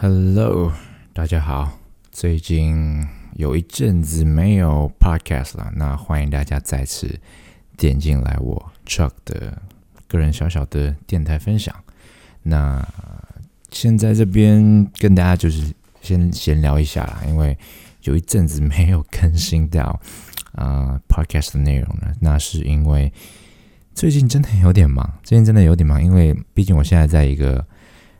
Hello，大家好。最近有一阵子没有 Podcast 了，那欢迎大家再次点进来我 Chuck 的个人小小的电台分享。那现在这边跟大家就是先闲聊一下啦，因为有一阵子没有更新到啊 Podcast 的内容了。那是因为最近真的有点忙，最近真的有点忙，因为毕竟我现在在一个。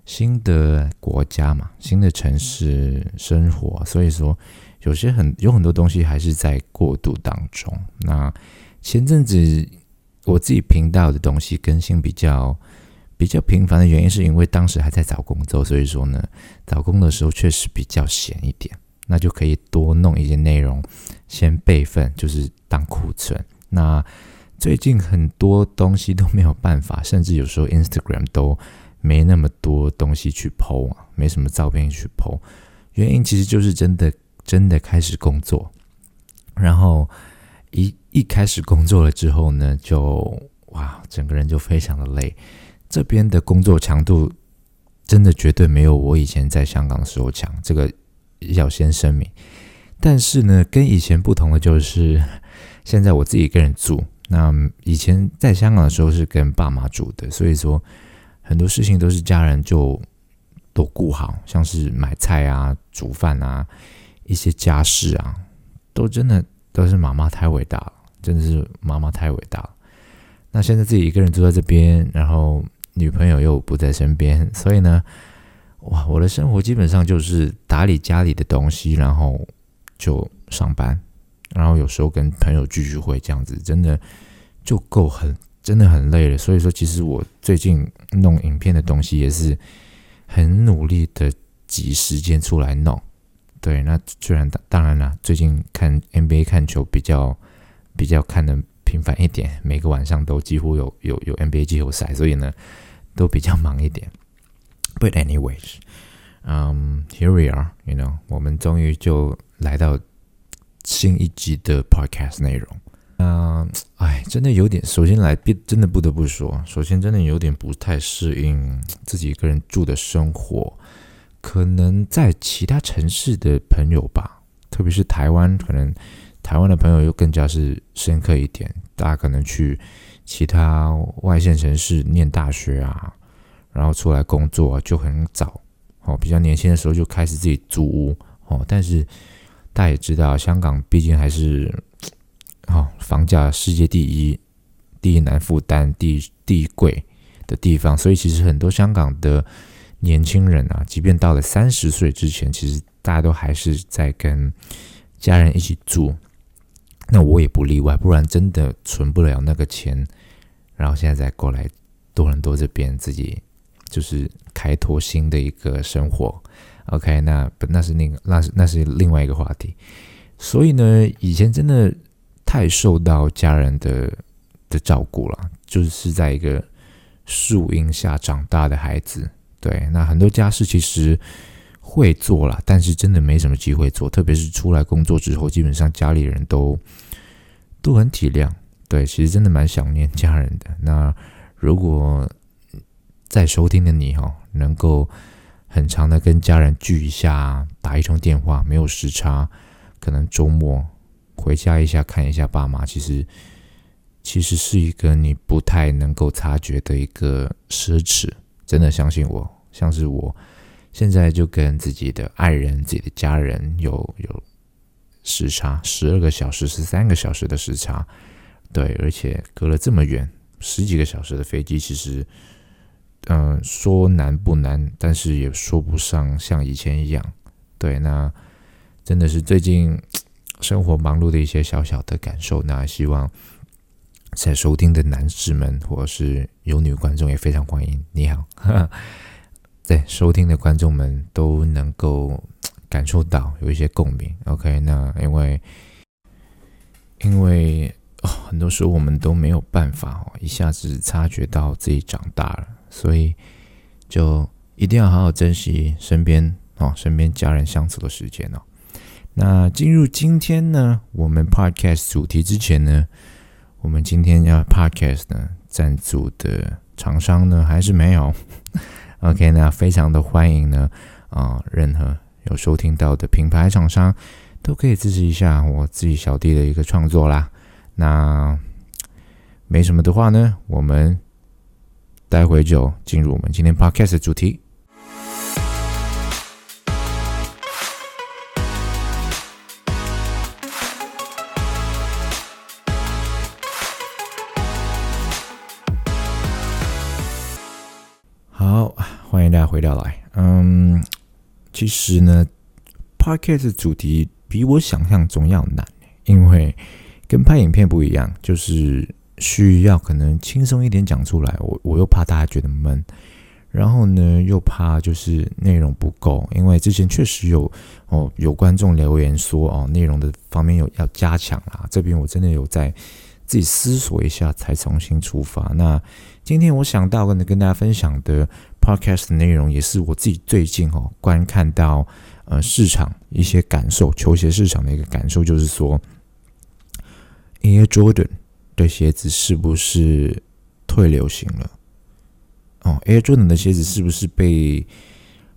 新的国家嘛，新的城市生活，所以说有些很有很多东西还是在过渡当中。那前阵子我自己频道的东西更新比较比较频繁的原因，是因为当时还在找工作，所以说呢，找工的时候确实比较闲一点，那就可以多弄一些内容先备份，就是当库存。那最近很多东西都没有办法，甚至有时候 Instagram 都。没那么多东西去剖啊，没什么照片去剖，原因其实就是真的真的开始工作，然后一一开始工作了之后呢，就哇，整个人就非常的累。这边的工作强度真的绝对没有我以前在香港的时候强，这个要先声明。但是呢，跟以前不同的就是，现在我自己一个人住，那以前在香港的时候是跟爸妈住的，所以说。很多事情都是家人就都顾好，像是买菜啊、煮饭啊、一些家事啊，都真的都是妈妈太伟大了，真的是妈妈太伟大了。那现在自己一个人住在这边，然后女朋友又不在身边，所以呢，哇，我的生活基本上就是打理家里的东西，然后就上班，然后有时候跟朋友聚聚会，这样子真的就够很。真的很累了，所以说其实我最近弄影片的东西也是很努力的挤时间出来弄。对，那虽然当当然了，最近看 NBA 看球比较比较看的频繁一点，每个晚上都几乎有有有 NBA 季后赛，所以呢都比较忙一点。But anyways，嗯，Here we are，you know，我们终于就来到新一集的 Podcast 内容。嗯，哎，真的有点。首先来，真的不得不说，首先真的有点不太适应自己一个人住的生活。可能在其他城市的朋友吧，特别是台湾，可能台湾的朋友又更加是深刻一点。大家可能去其他外县城市念大学啊，然后出来工作就很早哦，比较年轻的时候就开始自己租屋哦。但是大家也知道，香港毕竟还是。好，房价世界第一，第一难负担，第第一贵的地方，所以其实很多香港的年轻人啊，即便到了三十岁之前，其实大家都还是在跟家人一起住。那我也不例外，不然真的存不了那个钱。然后现在再过来多伦多这边，自己就是开拓新的一个生活。OK，那不那是那个那是那是另外一个话题。所以呢，以前真的。太受到家人的的照顾了，就是在一个树荫下长大的孩子。对，那很多家事其实会做了，但是真的没什么机会做。特别是出来工作之后，基本上家里人都都很体谅。对，其实真的蛮想念家人的。那如果在收听的你哈，能够很长的跟家人聚一下，打一通电话，没有时差，可能周末。回家一下看一下爸妈，其实其实是一个你不太能够察觉的一个奢侈。真的相信我，像是我现在就跟自己的爱人、自己的家人有有时差，十二个小时、十三个小时的时差。对，而且隔了这么远，十几个小时的飞机，其实嗯，说难不难，但是也说不上像以前一样。对，那真的是最近。生活忙碌的一些小小的感受，那希望在收听的男士们，或者是有女观众也非常欢迎。你好，在收听的观众们都能够感受到有一些共鸣。OK，那因为因为很多时候我们都没有办法哦，一下子察觉到自己长大了，所以就一定要好好珍惜身边哦，身边家人相处的时间哦。那进入今天呢，我们 podcast 主题之前呢，我们今天要 podcast 呢赞助的厂商呢还是没有。OK，那非常的欢迎呢，啊，任何有收听到的品牌厂商都可以支持一下我自己小弟的一个创作啦。那没什么的话呢，我们待会就进入我们今天 podcast 的主题。回到来。嗯，其实呢，podcast 主题比我想象中要难，因为跟拍影片不一样，就是需要可能轻松一点讲出来。我我又怕大家觉得闷，然后呢又怕就是内容不够，因为之前确实有哦有观众留言说哦内容的方面有要加强啦。这边我真的有在自己思索一下才重新出发。那今天我想到跟跟大家分享的 podcast 的内容，也是我自己最近哦观看到呃市场一些感受，球鞋市场的一个感受，就是说 Air Jordan 的鞋子是不是退流行了？哦，Air Jordan 的鞋子是不是被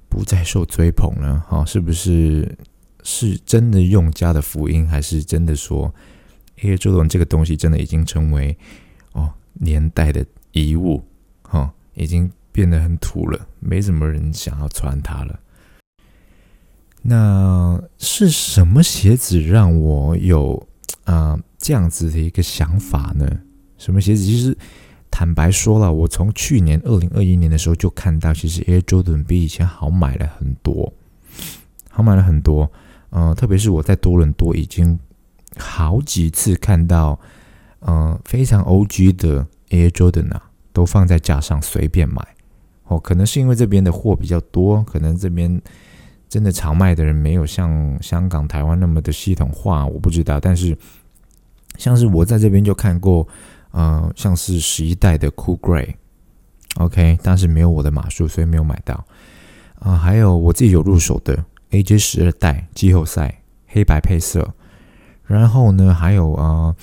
不再受追捧了？哈，是不是是真的用家的福音，还是真的说 Air Jordan 这个东西真的已经成为哦年代的？遗物，哈，已经变得很土了，没什么人想要穿它了。那是什么鞋子让我有啊这样子的一个想法呢？什么鞋子？其实坦白说了，我从去年二零二一年的时候就看到，其实 Air Jordan 比以前好买了很多，好买了很多。嗯，特别是我在多伦多已经好几次看到，嗯，非常 OG 的。Air Jordan 啊，都放在架上随便买哦。可能是因为这边的货比较多，可能这边真的常卖的人没有像香港、台湾那么的系统化，我不知道。但是像是我在这边就看过，呃，像是十一代的 Cool Grey，OK，但是没有我的码数，所以没有买到啊。还有我自己有入手的 AJ 十二代季后赛黑白配色，然后呢，还有啊。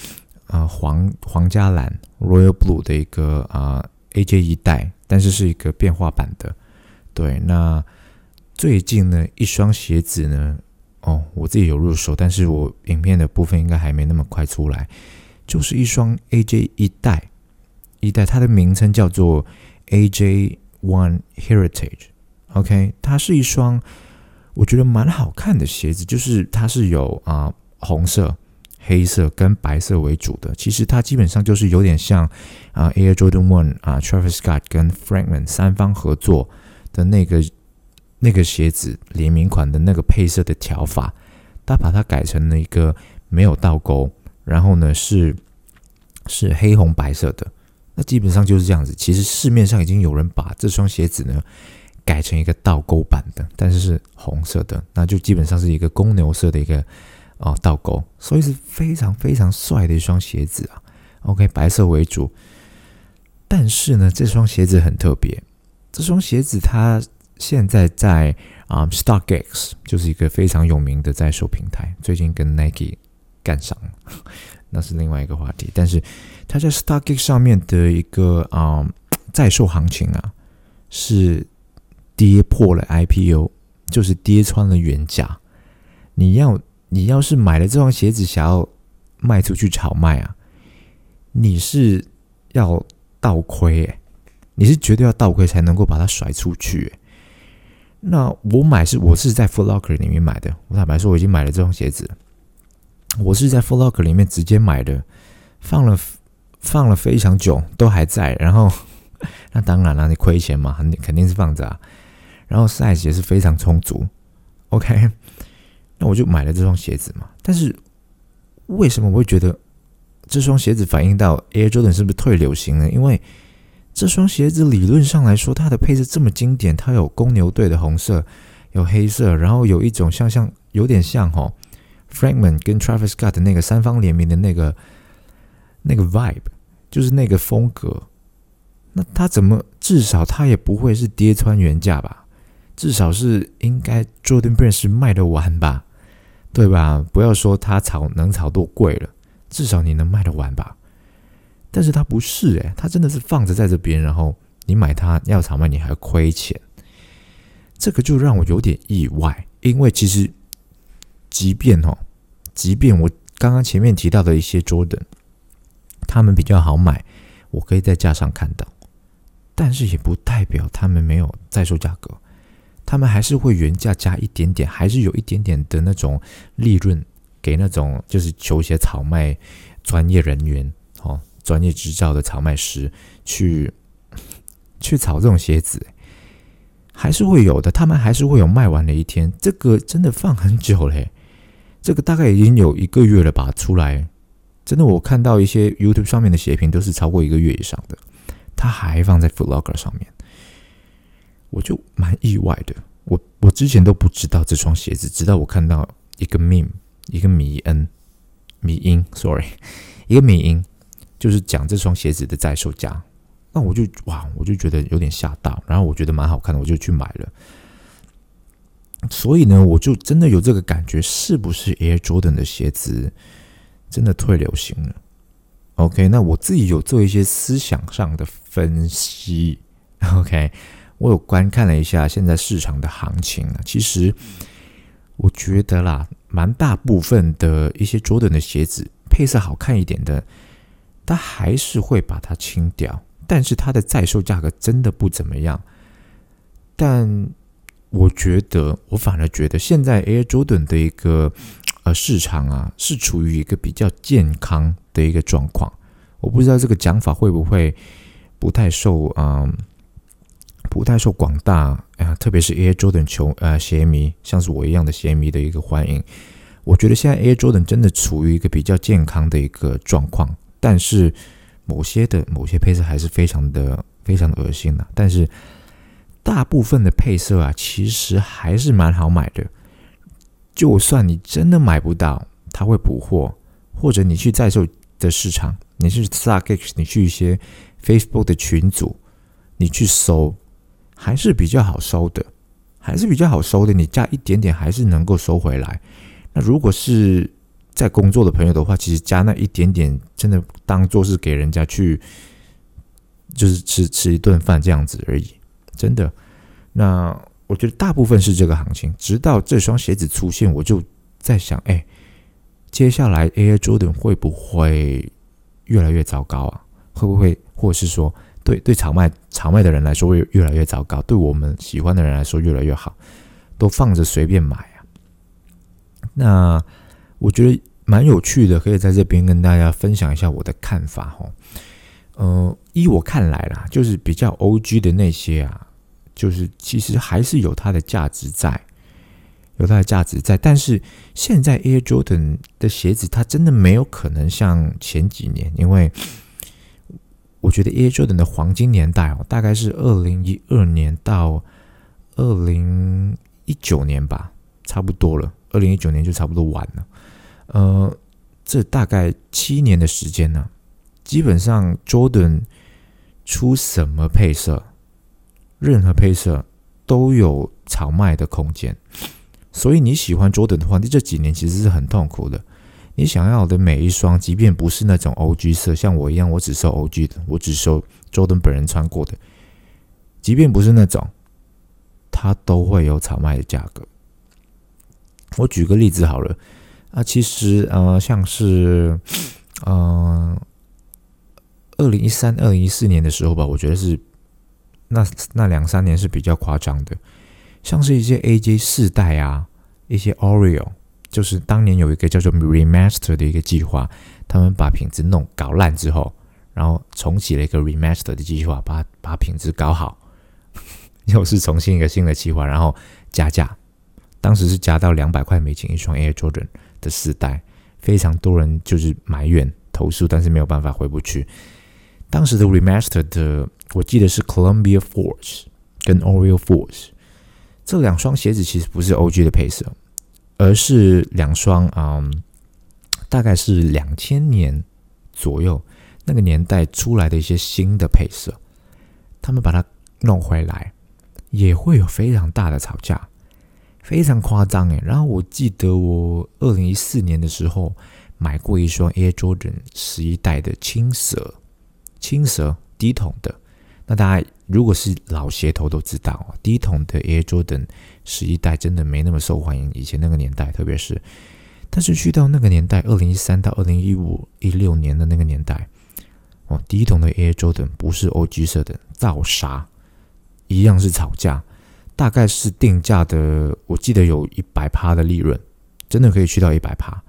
啊，皇皇家蓝 Royal Blue 的一个啊 AJ 一代，但是是一个变化版的。对，那最近呢，一双鞋子呢，哦，我自己有入手，但是我影片的部分应该还没那么快出来。就是一双 AJ 一代，一代，它的名称叫做 AJ One Heritage。OK，它是一双我觉得蛮好看的鞋子，就是它是有啊红色。黑色跟白色为主的，其实它基本上就是有点像啊，Air Jordan One 啊，Travis Scott 跟 Frankman 三方合作的那个那个鞋子联名款的那个配色的条法，他把它改成了一个没有倒钩，然后呢是是黑红白色的，那基本上就是这样子。其实市面上已经有人把这双鞋子呢改成一个倒钩版的，但是是红色的，那就基本上是一个公牛色的一个。哦，倒钩，所以是非常非常帅的一双鞋子啊。OK，白色为主，但是呢，这双鞋子很特别。这双鞋子它现在在啊，StockX 就是一个非常有名的在售平台，最近跟 Nike 干上了，那是另外一个话题。但是它在 StockX 上面的一个啊在售行情啊，是跌破了 IPO，就是跌穿了原价。你要。你要是买了这双鞋子，想要卖出去炒卖啊，你是要倒亏诶，你是绝对要倒亏才能够把它甩出去。那我买是我是在 Foot Locker 里面买的，我坦白说我已经买了这双鞋子，我是在 Foot Locker 里面直接买的，放了放了非常久都还在，然后 那当然了，你亏钱嘛，肯定肯定是放着啊，然后 size 也是非常充足，OK。那我就买了这双鞋子嘛，但是为什么我会觉得这双鞋子反映到 Air Jordan 是不是退流行呢？因为这双鞋子理论上来说，它的配色这么经典，它有公牛队的红色，有黑色，然后有一种像像有点像哈，Frankman 跟 Travis Scott 的那个三方联名的那个那个 vibe，就是那个风格。那它怎么至少它也不会是跌穿原价吧？至少是应该 Jordan Brand 是卖得完吧？对吧？不要说它炒能炒多贵了，至少你能卖得完吧？但是它不是诶，它真的是放着在这边，然后你买它要炒卖你还亏钱。这个就让我有点意外，因为其实即便哦，即便我刚刚前面提到的一些 Jordan，他们比较好买，我可以在架上看到，但是也不代表他们没有在售价格，他们还是会原价加一点点，还是有一点点的那种利润给那种就是球鞋炒卖专业人员哦，专业执照的炒卖师去去炒这种鞋子。还是会有的，他们还是会有卖完的一天。这个真的放很久嘞，这个大概已经有一个月了吧。出来，真的我看到一些 YouTube 上面的鞋评都是超过一个月以上的，它还放在 Vlogger 上面，我就蛮意外的。我我之前都不知道这双鞋子，直到我看到一个 meme，一个米恩米音，sorry，一个米音，就是讲这双鞋子的在售价。那我就哇，我就觉得有点吓到，然后我觉得蛮好看的，我就去买了。所以呢，我就真的有这个感觉，是不是 Air Jordan 的鞋子真的退流行了？OK，那我自己有做一些思想上的分析。OK，我有观看了一下现在市场的行情啊，其实我觉得啦，蛮大部分的一些 Jordan 的鞋子配色好看一点的，它还是会把它清掉。但是它的在售价格真的不怎么样，但我觉得，我反而觉得现在 Air Jordan 的一个呃市场啊，是处于一个比较健康的一个状况。我不知道这个讲法会不会不太受啊，不太受广大啊，特别是 Air Jordan 球呃鞋迷，像是我一样的鞋迷的一个欢迎。我觉得现在 Air Jordan 真的处于一个比较健康的一个状况，但是。某些的某些配色还是非常的非常恶心的，但是大部分的配色啊，其实还是蛮好买的。就算你真的买不到，他会补货，或者你去在售的市场，你是 s a r X，你去一些 Facebook 的群组，你去搜，还是比较好收的，还是比较好收的。你加一点点，还是能够收回来。那如果是在工作的朋友的话，其实加那一点点，真的当做是给人家去，就是吃吃一顿饭这样子而已，真的。那我觉得大部分是这个行情，直到这双鞋子出现，我就在想，哎，接下来 AI Jordan 会不会越来越糟糕啊？会不会，或者是说，对对，炒卖炒卖的人来说会越来越糟糕，对我们喜欢的人来说越来越好，都放着随便买啊？那。我觉得蛮有趣的，可以在这边跟大家分享一下我的看法哈。呃，依我看来啦，就是比较 O G 的那些啊，就是其实还是有它的价值在，有它的价值在。但是现在 Air Jordan 的鞋子，它真的没有可能像前几年，因为我觉得 Air Jordan 的黄金年代哦，大概是二零一二年到二零一九年吧，差不多了。二零一九年就差不多完了。呃，这大概七年的时间呢，基本上 Jordan 出什么配色，任何配色都有炒卖的空间。所以你喜欢 Jordan 的话，你这几年其实是很痛苦的。你想要的每一双，即便不是那种 OG 色，像我一样，我只收 OG 的，我只收 Jordan 本人穿过的，即便不是那种，它都会有炒卖的价格。我举个例子好了。啊，其实呃，像是，嗯，二零一三、二零一四年的时候吧，我觉得是那那两三年是比较夸张的，像是一些 AJ 四代啊，一些 Oreo，就是当年有一个叫做 Remaster 的一个计划，他们把品质弄搞烂之后，然后重启了一个 Remaster 的计划，把把品质搞好，又是重新一个新的计划，然后加价，当时是加到两百块美金一双 Air Jordan。的四代，非常多人就是埋怨投诉，但是没有办法回不去。当时的 remaster 的，我记得是 Columbia Force 跟 Oreo Force 这两双鞋子，其实不是 OG 的配色，而是两双嗯，大概是两千年左右那个年代出来的一些新的配色，他们把它弄回来，也会有非常大的吵架。非常夸张诶，然后我记得我二零一四年的时候买过一双 Air Jordan 十一代的青蛇，青蛇低筒的，那大家如果是老鞋头都知道，低筒的 Air Jordan 十一代真的没那么受欢迎。以前那个年代，特别是，但是去到那个年代，二零一三到二零一五一六年的那个年代，哦，第一桶的 Air Jordan 不是 OG 色的，造沙，一样是吵架，大概是定价的，我记得有一百趴的利润，真的可以去到一百趴，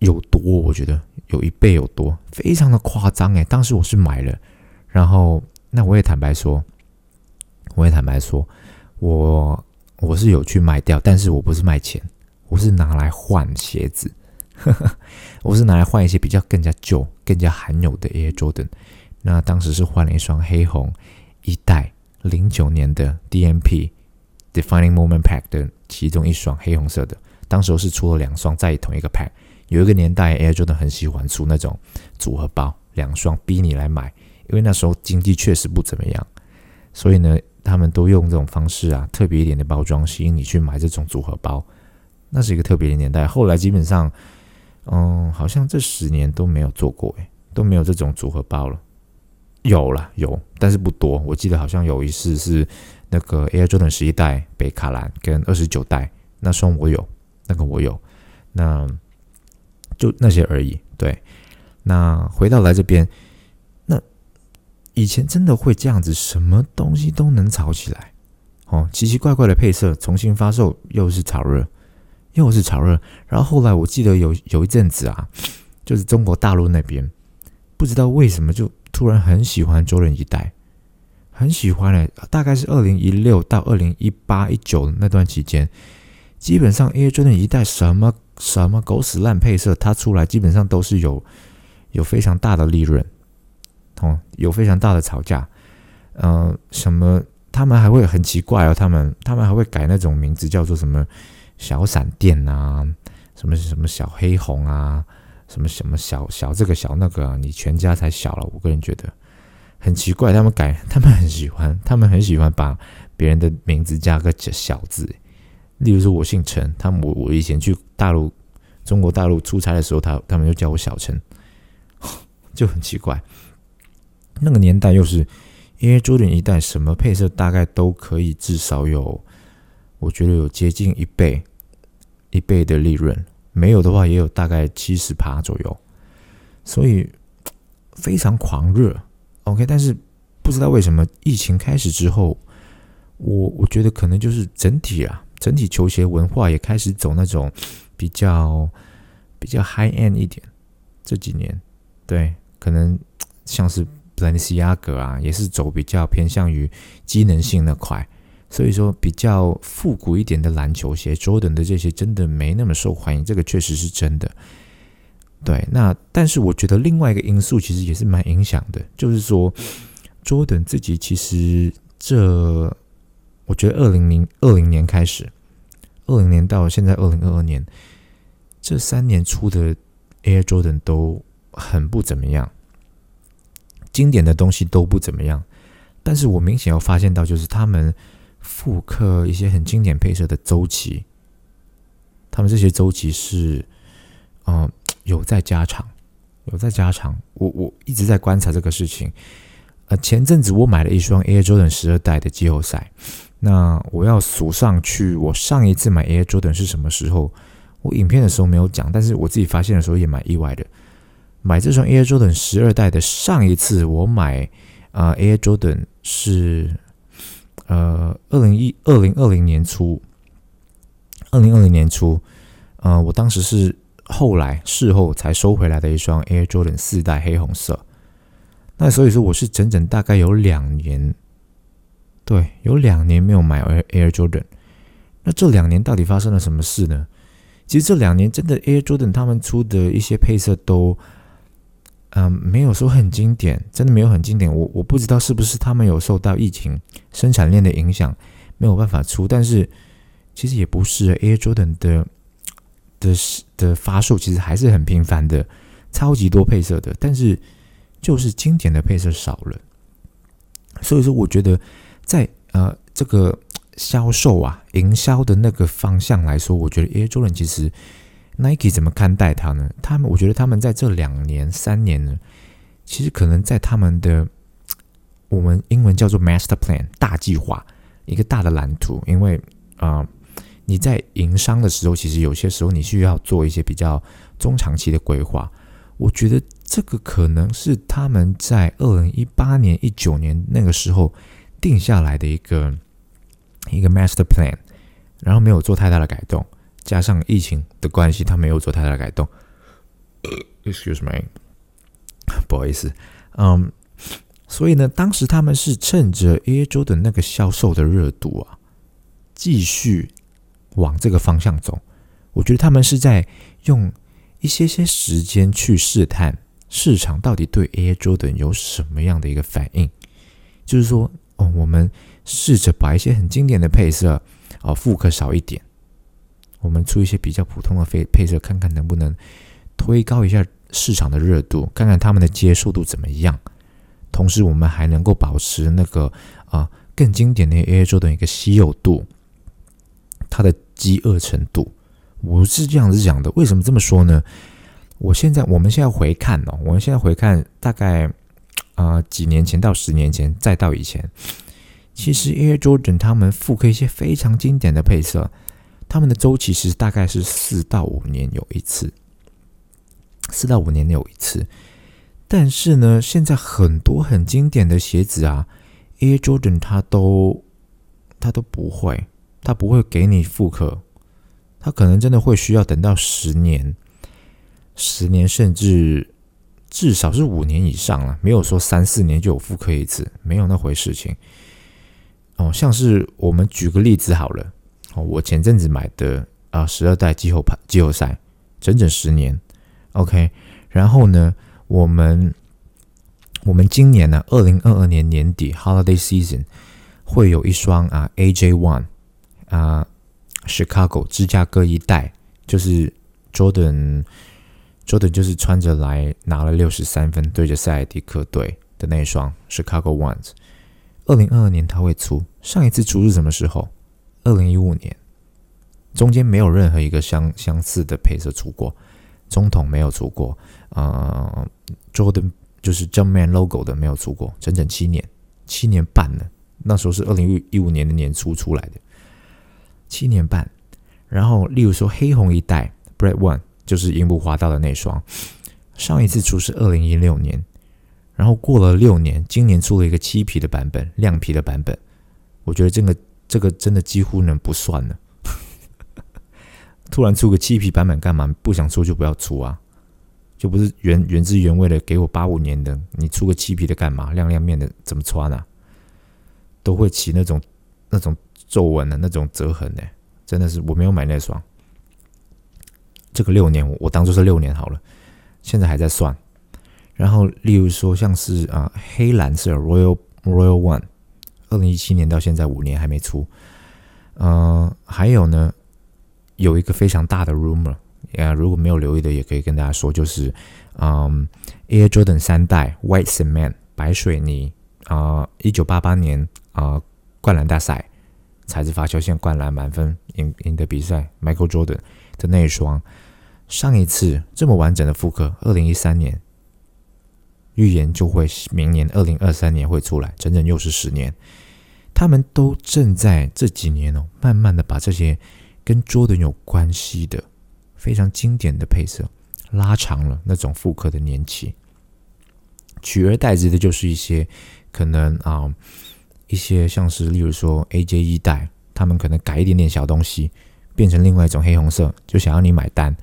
有多？我觉得有一倍有多，非常的夸张诶，当时我是买了。然后，那我也坦白说，我也坦白说，我我是有去卖掉，但是我不是卖钱，我是拿来换鞋子，我是拿来换一些比较更加旧、更加罕有的 Air Jordan。那当时是换了一双黑红一代零九年的 DMP Defining Moment Pack 的其中一双黑红色的，当时是出了两双在同一个 pack。有一个年代 Air Jordan 很喜欢出那种组合包，两双逼你来买。因为那时候经济确实不怎么样，所以呢，他们都用这种方式啊，特别一点的包装吸引你去买这种组合包。那是一个特别的年代。后来基本上，嗯，好像这十年都没有做过，诶，都没有这种组合包了。有了，有，但是不多。我记得好像有一次是那个 Air Jordan 十一代北卡兰跟二十九代那双我有，那个我有，那就那些而已。对，那回到来这边。以前真的会这样子，什么东西都能炒起来，哦，奇奇怪怪的配色重新发售，又是炒热，又是炒热。然后后来我记得有有一阵子啊，就是中国大陆那边不知道为什么就突然很喜欢 Jordan 一代，很喜欢嘞。大概是二零一六到二零一八一九那段期间，基本上 Air Jordan 一代什么什么狗屎烂配色，它出来基本上都是有有非常大的利润。哦，有非常大的吵架，呃，什么？他们还会很奇怪哦，他们他们还会改那种名字，叫做什么小闪电啊，什么什么小黑红啊，什么什么小小这个小那个，啊你全家才小了。我个人觉得很奇怪，他们改，他们很喜欢，他们很喜欢把别人的名字加个小字。例如说，我姓陈，他们我我以前去大陆中国大陆出差的时候，他他们就叫我小陈，就很奇怪。那个年代又是因为朱林一代，什么配色大概都可以至少有，我觉得有接近一倍一倍的利润，没有的话也有大概七十趴左右，所以非常狂热。OK，但是不知道为什么疫情开始之后，我我觉得可能就是整体啊，整体球鞋文化也开始走那种比较比较 high end 一点。这几年，对，可能像是。兰西亚格啊，也是走比较偏向于机能性那块，所以说比较复古一点的篮球鞋，Jordan 的这些真的没那么受欢迎，这个确实是真的。对，那但是我觉得另外一个因素其实也是蛮影响的，就是说 Jordan 自己其实这，我觉得二零零二零年开始，二零年到现在二零二二年这三年出的 Air Jordan 都很不怎么样。经典的东西都不怎么样，但是我明显要发现到，就是他们复刻一些很经典配色的周期，他们这些周期是，嗯，有在加长，有在加长。我我一直在观察这个事情。呃，前阵子我买了一双 Air Jordan 十二代的季后赛，那我要数上去，我上一次买 Air Jordan 是什么时候？我影片的时候没有讲，但是我自己发现的时候也蛮意外的。买这双 Air Jordan 十二代的上一次我买啊 Air Jordan 是呃二零一二零二零年初，二零二零年初，呃我当时是后来事后才收回来的一双 Air Jordan 四代黑红色，那所以说我是整整大概有两年，对，有两年没有买 Air Air Jordan，那这两年到底发生了什么事呢？其实这两年真的 Air Jordan 他们出的一些配色都。嗯，没有说很经典，真的没有很经典。我我不知道是不是他们有受到疫情生产链的影响，没有办法出。但是其实也不是，Air Jordan 的的的发售其实还是很频繁的，超级多配色的。但是就是经典的配色少了。所以说，我觉得在呃这个销售啊、营销的那个方向来说，我觉得 Air Jordan 其实。Nike 怎么看待它呢？他们，我觉得他们在这两年、三年呢，其实可能在他们的我们英文叫做 master plan 大计划，一个大的蓝图。因为啊，你在营商的时候，其实有些时候你需要做一些比较中长期的规划。我觉得这个可能是他们在二零一八年、一九年那个时候定下来的一个一个 master plan，然后没有做太大的改动，加上疫情的关系，他没有做太大的改动。Excuse me，不好意思，嗯，所以呢，当时他们是趁着 Air Jordan 那个销售的热度啊，继续往这个方向走。我觉得他们是在用。一些些时间去试探市场到底对 Air Jordan 有什么样的一个反应，就是说，哦，我们试着把一些很经典的配色，哦，复刻少一点，我们出一些比较普通的配配色，看看能不能推高一下市场的热度，看看他们的接受度怎么样。同时，我们还能够保持那个啊更经典的 Air Jordan 一个稀有度，它的饥饿程度。我是这样子讲的，为什么这么说呢？我现在，我们现在回看哦，我们现在回看大概啊几年前到十年前，再到以前，其实 Air Jordan 他们复刻一些非常经典的配色，他们的周期其实大概是四到五年有一次，四到五年有一次。但是呢，现在很多很经典的鞋子啊，Air Jordan 它都它都不会，它不会给你复刻。他可能真的会需要等到十年、十年，甚至至少是五年以上了。没有说三四年就有复刻一次，没有那回事情。哦，像是我们举个例子好了。哦，我前阵子买的啊，十二代季后排季后赛，整整十年。OK，然后呢，我们我们今年呢，二零二二年年底 Holiday Season 会有一双啊 AJ One 啊。Chicago 芝加哥一代，就是 Jordan，Jordan 就是穿着来拿了六十三分，对着塞尔迪克队的那一双 Chicago Ones。二零二二年他会出，上一次出是什么时候？二零一五年，中间没有任何一个相相似的配色出过，中统没有出过，呃，Jordan 就是 Jumpman logo 的没有出过，整整七年，七年半了。那时候是二零一五年的年初出来的。七年半，然后例如说黑红一代 Bread One 就是樱木花道的那双，上一次出是二零一六年，然后过了六年，今年出了一个漆皮的版本，亮皮的版本，我觉得这个这个真的几乎能不算了。突然出个漆皮版本干嘛？不想出就不要出啊，就不是原原汁原味的给我八五年的，你出个漆皮的干嘛？亮亮面的怎么穿啊？都会起那种那种。皱纹的那种折痕呢，真的是我没有买那双。这个六年我当做是六年好了，现在还在算。然后例如说像是啊黑蓝色 Royal Royal One，二零一七年到现在五年还没出。呃，还有呢，有一个非常大的 rumor，啊如果没有留意的也可以跟大家说，就是嗯 Air Jordan 三代 White Cement 白水泥啊，一九八八年啊灌篮大赛。材质发球线灌篮满分赢赢得比赛，Michael Jordan 的那一双，上一次这么完整的复刻，二零一三年预言就会明年二零二三年会出来，整整又是十年。他们都正在这几年哦，慢慢的把这些跟 Jordan 有关系的非常经典的配色拉长了那种复刻的年期，取而代之的就是一些可能啊。一些像是，例如说 AJ 一代，他们可能改一点点小东西，变成另外一种黑红色，就想要你买单。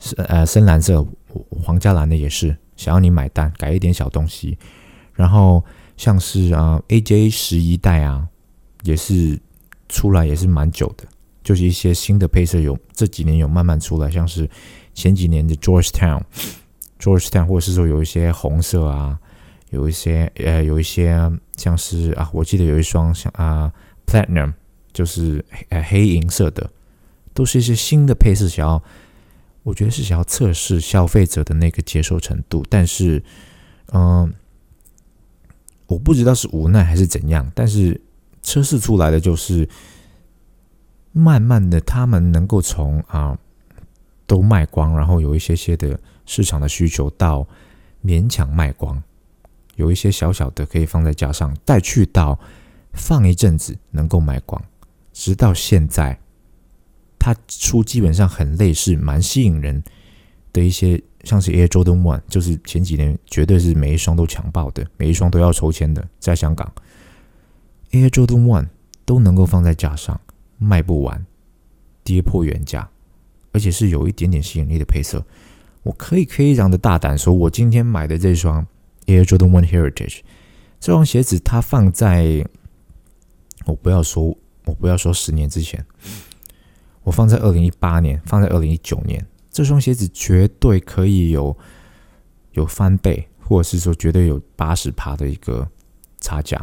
深呃深蓝色、皇家蓝的也是想要你买单，改一点小东西。然后像是啊 AJ 十一代啊，也是出来也是蛮久的，就是一些新的配色有这几年有慢慢出来，像是前几年的 Georgetown，Georgetown 或者是说有一些红色啊。有一些呃，有一些像是啊，我记得有一双像啊，platinum，就是呃黑银色的，都是一些新的配色，想要我觉得是想要测试消费者的那个接受程度，但是嗯，我不知道是无奈还是怎样，但是测试出来的就是慢慢的，他们能够从啊都卖光，然后有一些些的市场的需求到勉强卖光。有一些小小的可以放在架上带去到放一阵子能够卖光，直到现在，它出基本上很类似，蛮吸引人的一些，像是 Air Jordan One，就是前几年绝对是每一双都抢爆的，每一双都要抽签的，在香港，Air Jordan One 都能够放在架上卖不完，跌破原价，而且是有一点点吸引力的配色。我可以非常的大胆说，我今天买的这双 Air Jordan One Heritage 这双鞋子，它放在我不要说，我不要说十年之前，我放在二零一八年，放在二零一九年，这双鞋子绝对可以有有翻倍，或者是说绝对有八十趴的一个差价。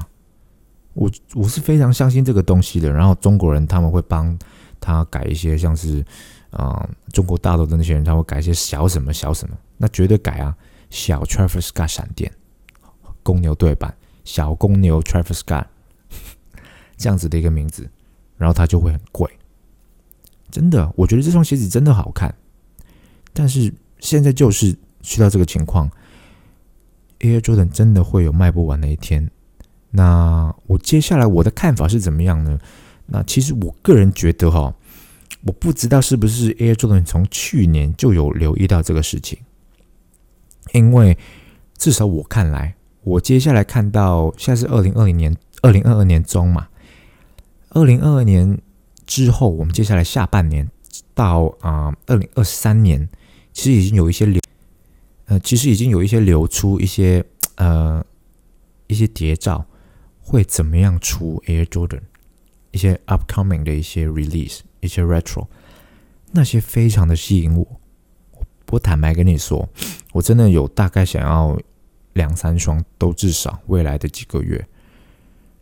我我是非常相信这个东西的。然后中国人他们会帮他改一些，像是。啊，中国大陆的那些人他会改一些小什么小什么，那绝对改啊！小 Travis Scott 闪电公牛对版，小公牛 Travis Scott 这样子的一个名字，然后它就会很贵。真的，我觉得这双鞋子真的好看，但是现在就是遇到这个情况，Air Jordan 真的会有卖不完的一天。那我接下来我的看法是怎么样呢？那其实我个人觉得哈。我不知道是不是 Air Jordan 从去年就有留意到这个事情，因为至少我看来，我接下来看到现在是二零二零年二零二二年中嘛，二零二二年之后，我们接下来下半年到啊二零二三年，其实已经有一些流，呃，其实已经有一些流出一些呃一些谍照，会怎么样出 Air Jordan 一些 upcoming 的一些 release。一些 retro，那些非常的吸引我。我坦白跟你说，我真的有大概想要两三双，都至少未来的几个月。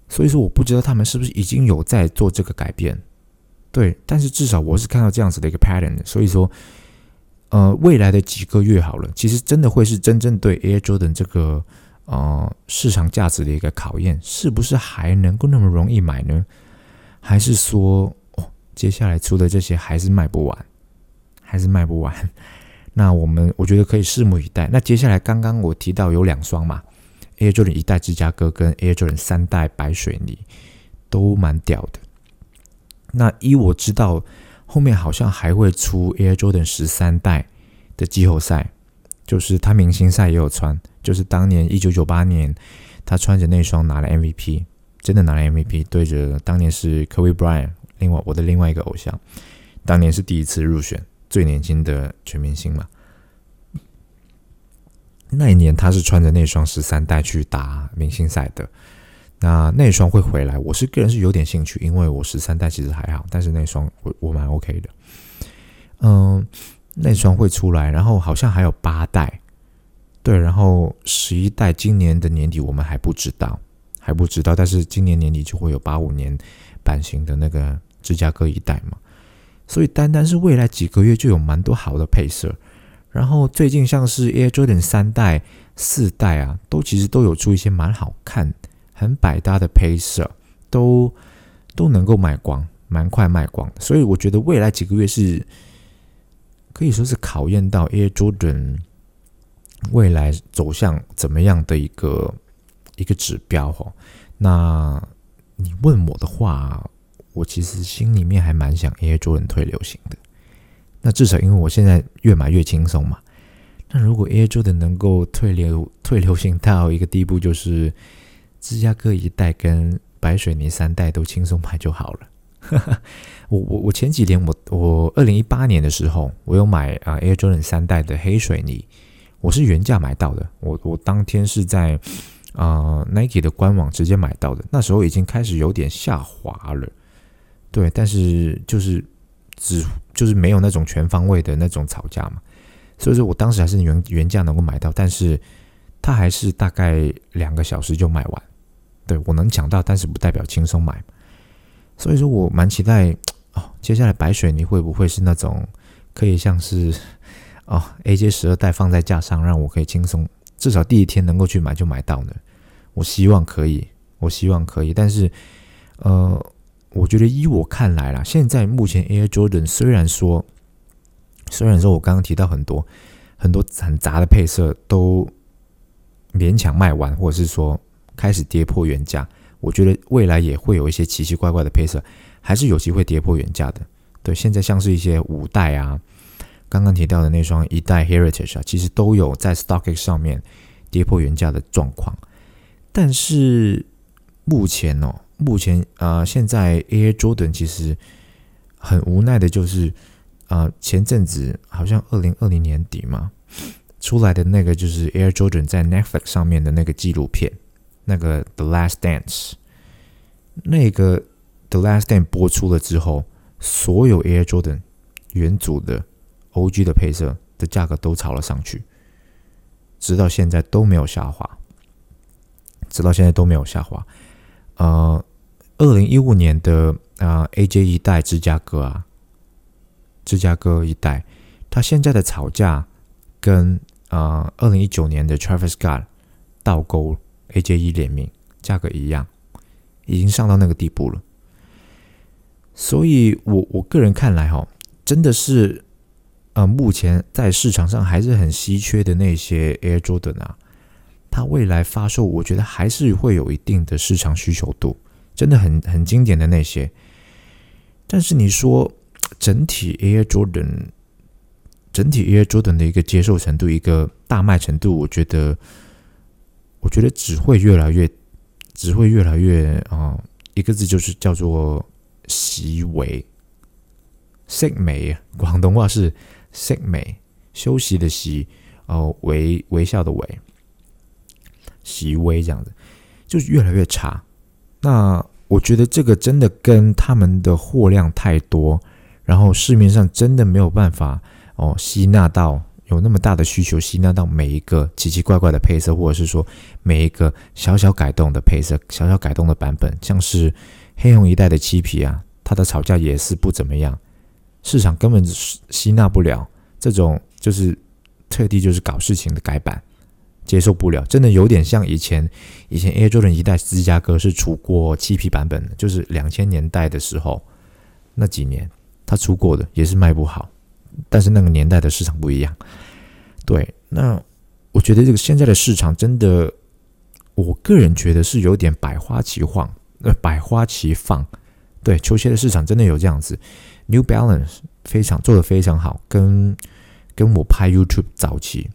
所以说，我不知道他们是不是已经有在做这个改变。对，但是至少我是看到这样子的一个 pattern。所以说，呃，未来的几个月好了，其实真的会是真正对 Air Jordan 这个呃市场价值的一个考验，是不是还能够那么容易买呢？还是说？哦接下来出的这些还是卖不完，还是卖不完。那我们我觉得可以拭目以待。那接下来刚刚我提到有两双嘛，Air Jordan 一代芝加哥跟 Air Jordan 三代白水泥都蛮屌的。那依我知道，后面好像还会出 Air Jordan 十三代的季后赛，就是他明星赛也有穿，就是当年一九九八年他穿着那双拿了 MVP，真的拿了 MVP，对着当年是 Kobe Bryant。另外，我的另外一个偶像，当年是第一次入选最年轻的全明星嘛。那一年他是穿着那双十三代去打明星赛的。那那双会回来，我是个人是有点兴趣，因为我十三代其实还好，但是那双我我蛮 OK 的。嗯，那双会出来，然后好像还有八代，对，然后十一代今年的年底我们还不知道，还不知道，但是今年年底就会有八五年版型的那个。芝加哥一代嘛，所以单单是未来几个月就有蛮多好的配色。然后最近像是 Air Jordan 三代、四代啊，都其实都有出一些蛮好看的、很百搭的配色，都都能够卖光，蛮快卖光。所以我觉得未来几个月是可以说是考验到 Air Jordan 未来走向怎么样的一个一个指标哦。那你问我的话。我其实心里面还蛮想 Air Jordan 退流行的，那至少因为我现在越买越轻松嘛。那如果 Air Jordan 能够退流退流行到一个地步，就是芝加哥一代跟白水泥三代都轻松买就好了。我我我前几年我我二零一八年的时候，我有买啊 Air Jordan 三代的黑水泥，我是原价买到的。我我当天是在啊 Nike 的官网直接买到的，那时候已经开始有点下滑了。对，但是就是只就是没有那种全方位的那种吵架嘛，所以说我当时还是原原价能够买到，但是它还是大概两个小时就卖完。对我能抢到，但是不代表轻松买，所以说我蛮期待哦，接下来白水泥会不会是那种可以像是哦 AJ 十二代放在架上，让我可以轻松至少第一天能够去买就买到呢？我希望可以，我希望可以，但是呃。我觉得依我看来啦，现在目前 Air Jordan 虽然说，虽然说我刚刚提到很多很多很杂的配色都勉强卖完，或者是说开始跌破原价，我觉得未来也会有一些奇奇怪怪的配色，还是有机会跌破原价的。对，现在像是一些五代啊，刚刚提到的那双一代 Heritage 啊，其实都有在 StockX 上面跌破原价的状况。但是目前哦，目前啊，现在 Air Jordan 其实很无奈的就是，啊，前阵子好像二零二零年底嘛，出来的那个就是 Air Jordan 在 Netflix 上面的那个纪录片，那个 The Last Dance，那个 The Last Dance 播出了之后。所有 Air Jordan 原组的 OG 的配色的价格都炒了上去，直到现在都没有下滑，直到现在都没有下滑。呃，二零一五年的啊 AJ 一代芝加哥啊，芝加哥一代，它现在的炒价跟啊二零一九年的 Travis Scott 倒钩 AJ 一联名价格一样，已经上到那个地步了。所以，我我个人看来，哈，真的是，呃，目前在市场上还是很稀缺的那些 Air Jordan 啊，它未来发售，我觉得还是会有一定的市场需求度，真的很很经典的那些。但是你说整体 Air Jordan，整体 Air Jordan 的一个接受程度，一个大卖程度，我觉得，我觉得只会越来越，只会越来越啊，一个字就是叫做。习为息美，广东话是息美，休息的息，哦，微微笑的微，习微这样子，就是越来越差。那我觉得这个真的跟他们的货量太多，然后市面上真的没有办法哦吸纳到有那么大的需求，吸纳到每一个奇奇怪怪的配色，或者是说每一个小小改动的配色，小小改动的版本，像是。黑红一代的漆皮啊，它的吵架也是不怎么样，市场根本吸纳不了这种，就是特地就是搞事情的改版，接受不了，真的有点像以前以前 Air Jordan 一代芝加哥是出过漆皮版本的，就是两千年代的时候那几年他出过的也是卖不好，但是那个年代的市场不一样，对，那我觉得这个现在的市场真的，我个人觉得是有点百花齐放。呃，百花齐放，对球鞋的市场真的有这样子。New Balance 非常做的非常好，跟跟我拍 YouTube 早期，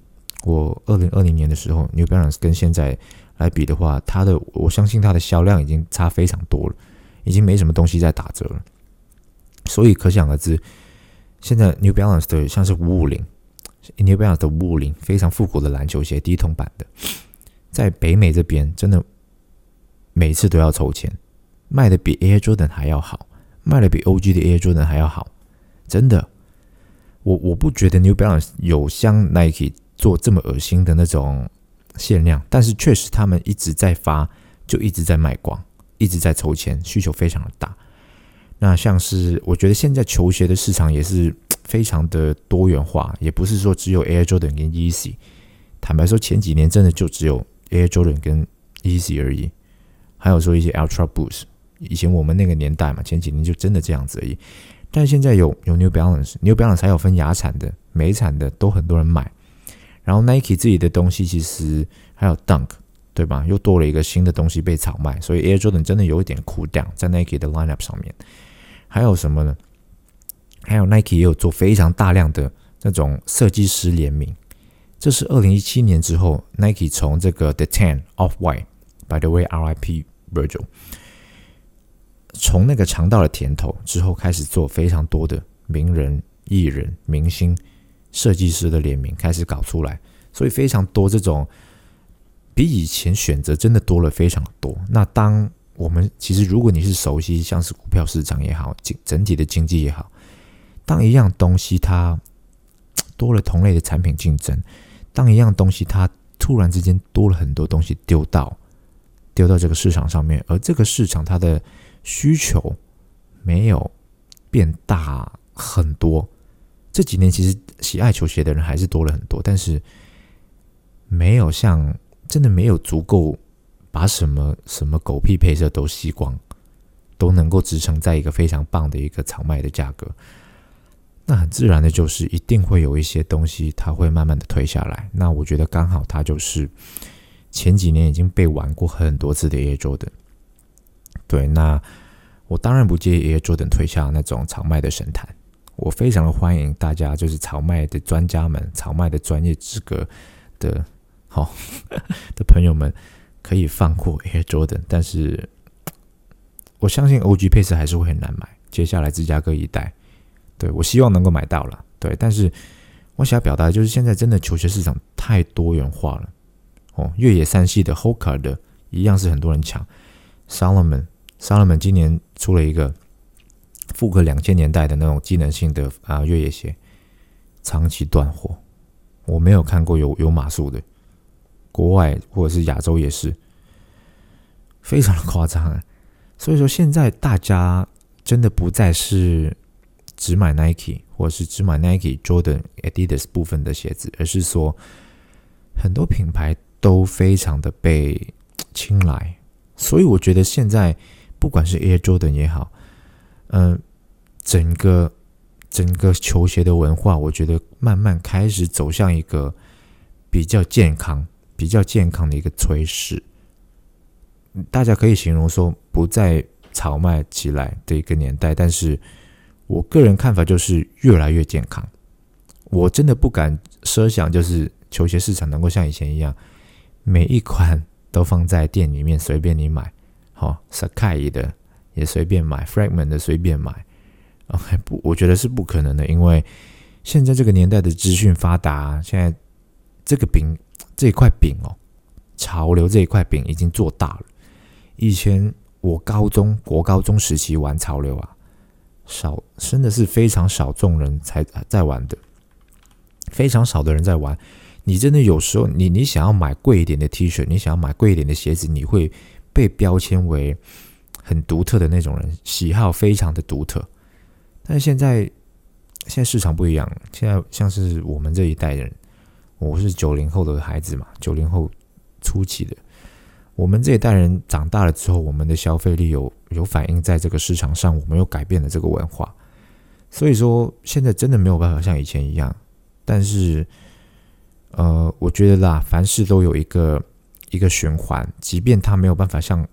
我二零二零年的时候，New Balance 跟现在来比的话，它的我相信它的销量已经差非常多了，已经没什么东西在打折了。所以可想而知，现在 New Balance 的像是五五零，New Balance 的五五零非常复古的篮球鞋，低筒版的，在北美这边真的。每次都要抽签，卖的比 Air Jordan 还要好，卖的比 OG 的 Air Jordan 还要好，真的，我我不觉得 New Balance 有像 Nike 做这么恶心的那种限量，但是确实他们一直在发，就一直在卖光，一直在抽签，需求非常的大。那像是我觉得现在球鞋的市场也是非常的多元化，也不是说只有 Air Jordan 跟 Easy，坦白说前几年真的就只有 Air Jordan 跟 Easy 而已。还有说一些 Ultra Boost，以前我们那个年代嘛，前几年就真的这样子而已。但现在有有 New Balance，New Balance 还有分亚产的、美产的，都很多人买。然后 Nike 自己的东西其实还有 Dunk，对吧？又多了一个新的东西被炒卖，所以 Air Jordan 真的有一点 cool down 在 Nike 的 lineup 上面。还有什么呢？还有 Nike 也有做非常大量的那种设计师联名。这是二零一七年之后，Nike 从这个 The Ten Off White。By the way, R.I.P. Virgil，从那个尝到了甜头之后，开始做非常多的名人、艺人、明星、设计师的联名，开始搞出来，所以非常多这种比以前选择真的多了非常多。那当我们其实如果你是熟悉像是股票市场也好，整整体的经济也好，当一样东西它多了同类的产品竞争，当一样东西它突然之间多了很多东西丢到。丢到这个市场上面，而这个市场它的需求没有变大很多。这几年其实喜爱球鞋的人还是多了很多，但是没有像真的没有足够把什么什么狗屁配色都吸光，都能够支撑在一个非常棒的一个场卖的价格。那很自然的就是一定会有一些东西它会慢慢的推下来。那我觉得刚好它就是前几年已经被玩过很多次的 Air Jordan。对，那我当然不介意 Air Jordan 推下那种炒卖的神坛，我非常的欢迎大家，就是炒卖的专家们、炒卖的专业资格的好 的朋友们，可以放过 Air Jordan，但是我相信 OG 配色还是会很难买。接下来芝加哥一代，对我希望能够买到了，对，但是我想要表达的就是，现在真的球鞋市场太多元化了。哦，越野三系的 Hoka 的一样是很多人抢，Salomon，Salomon 今年出了一个复刻两千年代的那种机能性的啊越野鞋，长期断货，我没有看过有有码数的，国外或者是亚洲也是，非常的夸张。所以说现在大家真的不再是只买 Nike 或者是只买 Nike、Jordan、Adidas 部分的鞋子，而是说很多品牌。都非常的被青睐，所以我觉得现在不管是 Air Jordan 也好，嗯，整个整个球鞋的文化，我觉得慢慢开始走向一个比较健康、比较健康的一个趋势。大家可以形容说不再炒卖起来的一个年代，但是我个人看法就是越来越健康。我真的不敢奢想，就是球鞋市场能够像以前一样。每一款都放在店里面随便你买，好，Sakai 的也随便买，Fragment 的随便买，OK 不，我觉得是不可能的，因为现在这个年代的资讯发达，现在这个饼这一块饼哦，潮流这一块饼已经做大了。以前我高中国高中时期玩潮流啊，少真的是非常少众人才在玩的，非常少的人在玩。你真的有时候，你你想要买贵一点的 T 恤，你想要买贵一点的鞋子，你会被标签为很独特的那种人，喜好非常的独特。但现在，现在市场不一样，现在像是我们这一代人，我是九零后的孩子嘛，九零后初期的，我们这一代人长大了之后，我们的消费力有有反映在这个市场上，我们又改变了这个文化，所以说现在真的没有办法像以前一样，但是。呃，我觉得啦，凡事都有一个一个循环，即便它没有办法像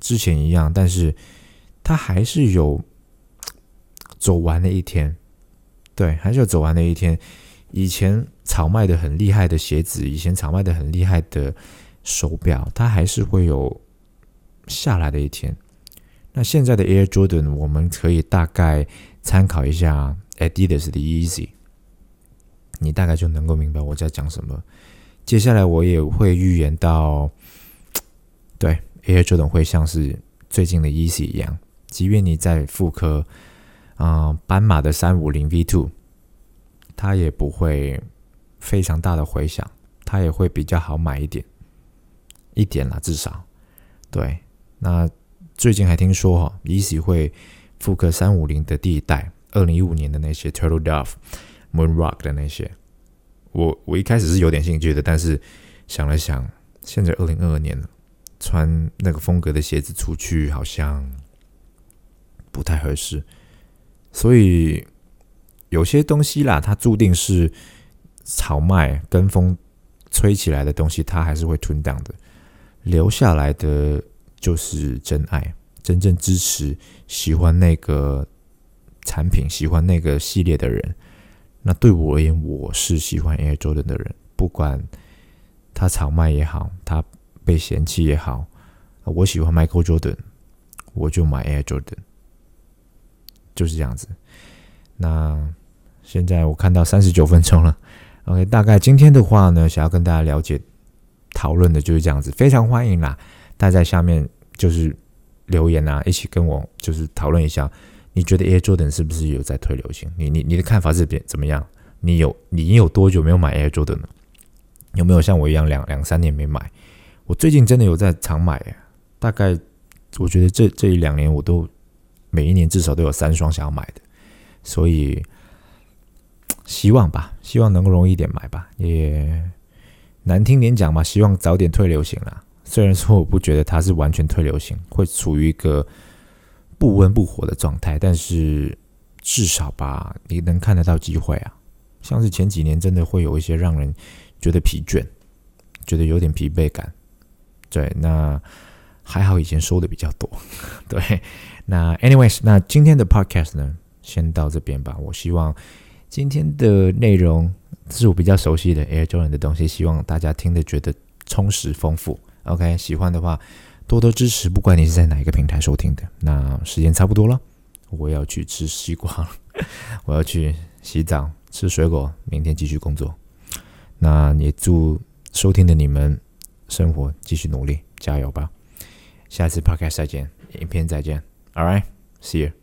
之前一样，但是它还是有走完的一天。对，还是有走完的一天。以前炒卖的很厉害的鞋子，以前炒卖的很厉害的手表，它还是会有下来的一天。那现在的 Air Jordan，我们可以大概参考一下 Adidas 的 Easy。你大概就能够明白我在讲什么。接下来我也会预言到，对，Air Jordan 会像是最近的 Easy 一样，即便你在复刻啊斑马的三五零 V Two，它也不会非常大的回响，它也会比较好买一点，一点啦，至少。对，那最近还听说哈，Easy 会复刻三五零的第一代，二零一五年的那些 Turtle Dove。Moon Rock 的那些，我我一开始是有点兴趣的，但是想了想，现在二零二二年了，穿那个风格的鞋子出去好像不太合适，所以有些东西啦，它注定是炒卖跟风吹起来的东西，它还是会吞档的，留下来的就是真爱，真正支持、喜欢那个产品、喜欢那个系列的人。那对我而言，我是喜欢 Air Jordan 的人，不管他炒卖也好，他被嫌弃也好，我喜欢 Michael Jordan，我就买 Air Jordan，就是这样子。那现在我看到三十九分钟了，OK，大概今天的话呢，想要跟大家了解讨论的就是这样子，非常欢迎啦，大家下面就是留言啊，一起跟我就是讨论一下。你觉得 Air Jordan 是不是有在推流行？你你你的看法是怎怎么样？你有你有多久没有买 Air Jordan 了？有没有像我一样两两三年没买？我最近真的有在常买，大概我觉得这这一两年我都每一年至少都有三双想要买的，所以希望吧，希望能够容易一点买吧，也难听点讲嘛，希望早点退流行啦。虽然说我不觉得它是完全退流行，会处于一个。不温不火的状态，但是至少吧，你能看得到机会啊。像是前几年，真的会有一些让人觉得疲倦，觉得有点疲惫感。对，那还好以前收的比较多。对，那 anyways，那今天的 podcast 呢，先到这边吧。我希望今天的内容是我比较熟悉的 Air Jordan 的东西，希望大家听的觉得充实丰富。OK，喜欢的话多多支持，不管你是在哪一个平台收听的。那时间差不多了，我要去吃西瓜，我要去洗澡、吃水果，明天继续工作。那也祝收听的你们生活继续努力，加油吧！下次 podcast 再见，影片再见。All right，see you。